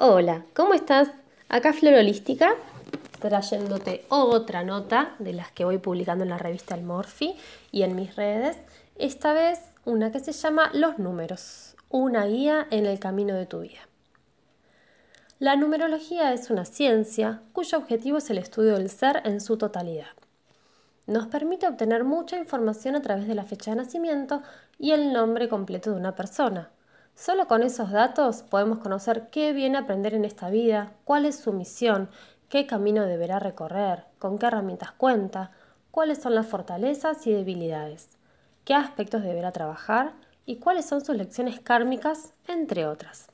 Hola, ¿cómo estás? Acá Flor Holística, trayéndote otra nota de las que voy publicando en la revista El Morphy y en mis redes. Esta vez una que se llama Los números, una guía en el camino de tu vida. La numerología es una ciencia cuyo objetivo es el estudio del ser en su totalidad. Nos permite obtener mucha información a través de la fecha de nacimiento y el nombre completo de una persona Solo con esos datos podemos conocer qué viene a aprender en esta vida, cuál es su misión, qué camino deberá recorrer, con qué herramientas cuenta, cuáles son las fortalezas y debilidades, qué aspectos deberá trabajar y cuáles son sus lecciones kármicas, entre otras.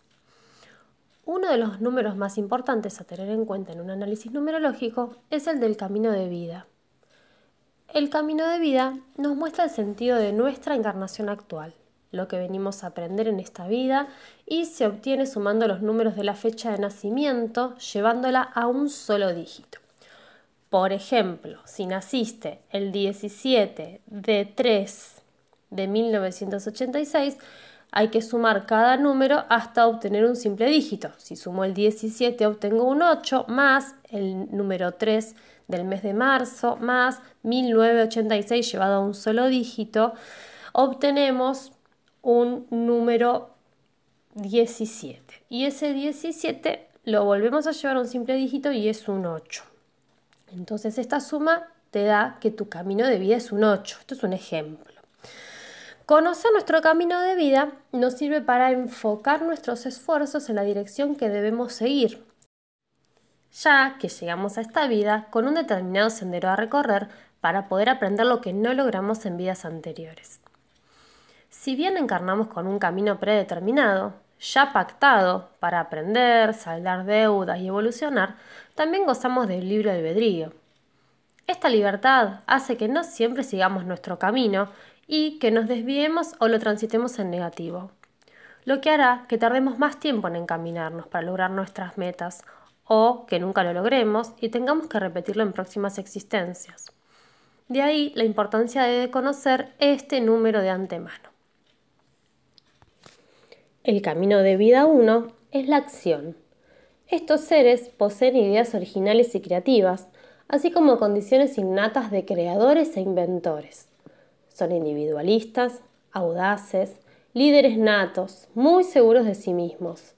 Uno de los números más importantes a tener en cuenta en un análisis numerológico es el del camino de vida. El camino de vida nos muestra el sentido de nuestra encarnación actual lo que venimos a aprender en esta vida y se obtiene sumando los números de la fecha de nacimiento, llevándola a un solo dígito. Por ejemplo, si naciste el 17 de 3 de 1986, hay que sumar cada número hasta obtener un simple dígito. Si sumo el 17 obtengo un 8 más el número 3 del mes de marzo más 1986 llevado a un solo dígito, obtenemos un número 17. Y ese 17 lo volvemos a llevar a un simple dígito y es un 8. Entonces esta suma te da que tu camino de vida es un 8. Esto es un ejemplo. Conocer nuestro camino de vida nos sirve para enfocar nuestros esfuerzos en la dirección que debemos seguir, ya que llegamos a esta vida con un determinado sendero a recorrer para poder aprender lo que no logramos en vidas anteriores. Si bien encarnamos con un camino predeterminado, ya pactado para aprender, saldar deudas y evolucionar, también gozamos del libre albedrío. Esta libertad hace que no siempre sigamos nuestro camino y que nos desviemos o lo transitemos en negativo, lo que hará que tardemos más tiempo en encaminarnos para lograr nuestras metas o que nunca lo logremos y tengamos que repetirlo en próximas existencias. De ahí la importancia de conocer este número de antemano. El camino de vida 1 es la acción. Estos seres poseen ideas originales y creativas, así como condiciones innatas de creadores e inventores. Son individualistas, audaces, líderes natos, muy seguros de sí mismos.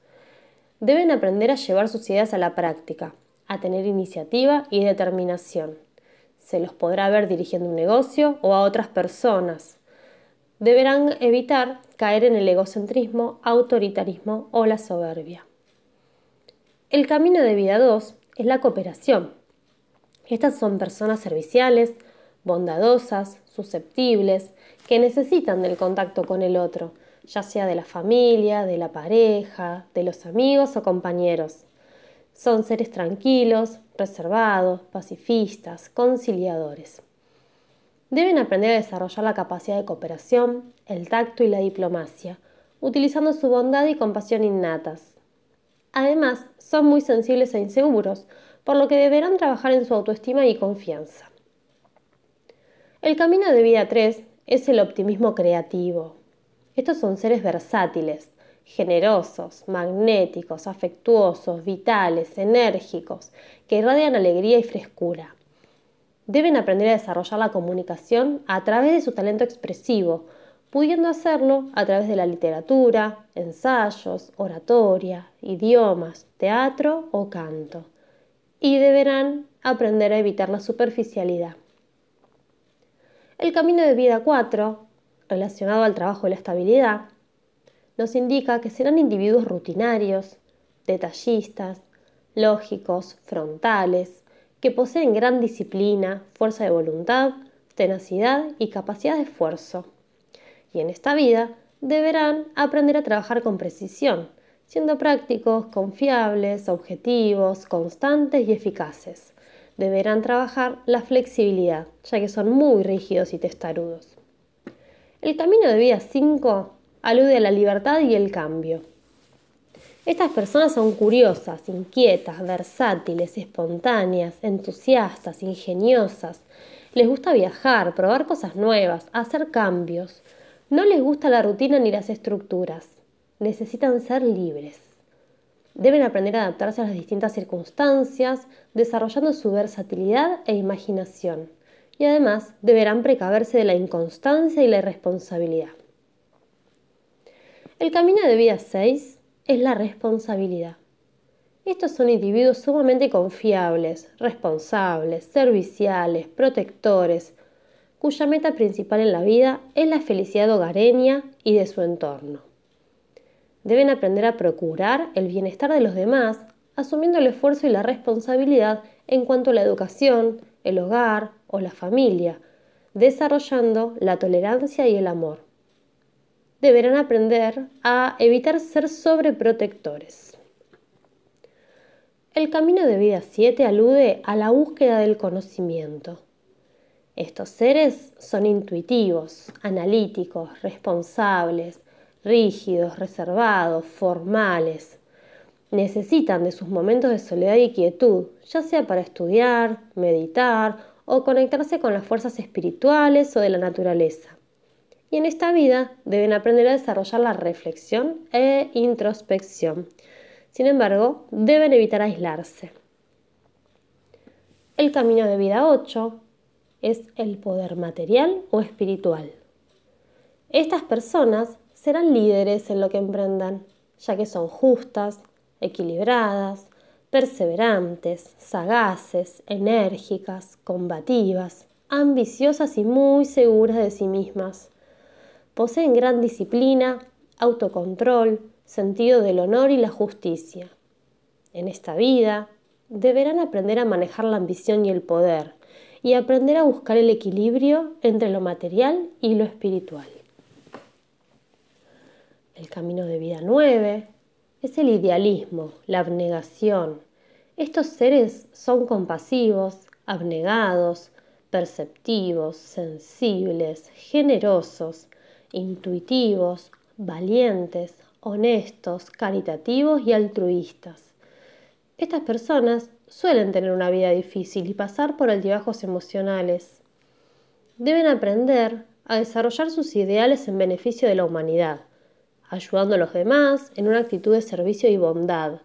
Deben aprender a llevar sus ideas a la práctica, a tener iniciativa y determinación. Se los podrá ver dirigiendo un negocio o a otras personas, deberán evitar caer en el egocentrismo, autoritarismo o la soberbia. El camino de vida 2 es la cooperación. Estas son personas serviciales, bondadosas, susceptibles, que necesitan del contacto con el otro, ya sea de la familia, de la pareja, de los amigos o compañeros. Son seres tranquilos, reservados, pacifistas, conciliadores. Deben aprender a desarrollar la capacidad de cooperación, el tacto y la diplomacia, utilizando su bondad y compasión innatas. Además, son muy sensibles e inseguros, por lo que deberán trabajar en su autoestima y confianza. El camino de vida 3 es el optimismo creativo. Estos son seres versátiles, generosos, magnéticos, afectuosos, vitales, enérgicos, que irradian alegría y frescura deben aprender a desarrollar la comunicación a través de su talento expresivo, pudiendo hacerlo a través de la literatura, ensayos, oratoria, idiomas, teatro o canto. Y deberán aprender a evitar la superficialidad. El camino de vida 4, relacionado al trabajo y la estabilidad, nos indica que serán individuos rutinarios, detallistas, lógicos, frontales, que poseen gran disciplina, fuerza de voluntad, tenacidad y capacidad de esfuerzo. Y en esta vida deberán aprender a trabajar con precisión, siendo prácticos, confiables, objetivos, constantes y eficaces. Deberán trabajar la flexibilidad, ya que son muy rígidos y testarudos. El camino de vida 5 alude a la libertad y el cambio. Estas personas son curiosas, inquietas, versátiles, espontáneas, entusiastas, ingeniosas. Les gusta viajar, probar cosas nuevas, hacer cambios. No les gusta la rutina ni las estructuras. Necesitan ser libres. Deben aprender a adaptarse a las distintas circunstancias, desarrollando su versatilidad e imaginación. Y además deberán precaverse de la inconstancia y la irresponsabilidad. El camino de vida 6 es la responsabilidad. Estos son individuos sumamente confiables, responsables, serviciales, protectores, cuya meta principal en la vida es la felicidad hogareña y de su entorno. Deben aprender a procurar el bienestar de los demás, asumiendo el esfuerzo y la responsabilidad en cuanto a la educación, el hogar o la familia, desarrollando la tolerancia y el amor. Deberán aprender a evitar ser sobreprotectores. El camino de vida 7 alude a la búsqueda del conocimiento. Estos seres son intuitivos, analíticos, responsables, rígidos, reservados, formales. Necesitan de sus momentos de soledad y quietud, ya sea para estudiar, meditar o conectarse con las fuerzas espirituales o de la naturaleza. Y en esta vida deben aprender a desarrollar la reflexión e introspección. Sin embargo, deben evitar aislarse. El camino de vida 8 es el poder material o espiritual. Estas personas serán líderes en lo que emprendan, ya que son justas, equilibradas, perseverantes, sagaces, enérgicas, combativas, ambiciosas y muy seguras de sí mismas. Poseen gran disciplina, autocontrol, sentido del honor y la justicia. En esta vida deberán aprender a manejar la ambición y el poder, y aprender a buscar el equilibrio entre lo material y lo espiritual. El camino de vida 9 es el idealismo, la abnegación. Estos seres son compasivos, abnegados, perceptivos, sensibles, generosos, intuitivos, valientes, honestos, caritativos y altruistas. Estas personas suelen tener una vida difícil y pasar por altibajos emocionales. Deben aprender a desarrollar sus ideales en beneficio de la humanidad, ayudando a los demás en una actitud de servicio y bondad.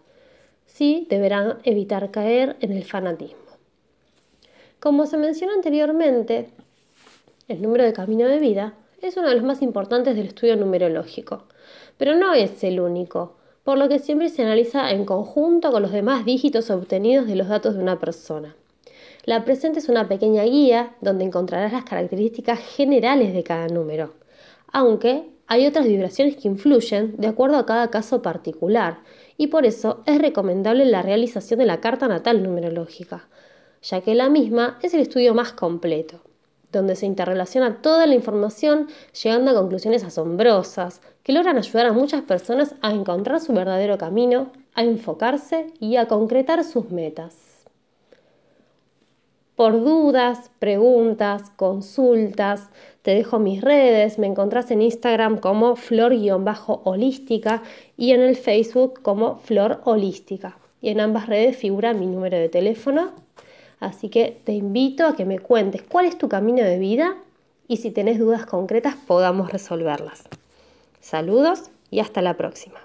Sí, deberán evitar caer en el fanatismo. Como se mencionó anteriormente, el número de camino de vida es uno de los más importantes del estudio numerológico, pero no es el único por lo que siempre se analiza en conjunto con los demás dígitos obtenidos de los datos de una persona. La presente es una pequeña guía donde encontrarás las características generales de cada número, aunque hay otras vibraciones que influyen de acuerdo a cada caso particular, y por eso es recomendable la realización de la carta natal numerológica, ya que la misma es el estudio más completo donde se interrelaciona toda la información llegando a conclusiones asombrosas que logran ayudar a muchas personas a encontrar su verdadero camino, a enfocarse y a concretar sus metas. Por dudas, preguntas, consultas, te dejo mis redes, me encontrás en Instagram como flor-holística y en el Facebook como flor holística. Y en ambas redes figura mi número de teléfono Así que te invito a que me cuentes cuál es tu camino de vida y si tenés dudas concretas podamos resolverlas. Saludos y hasta la próxima.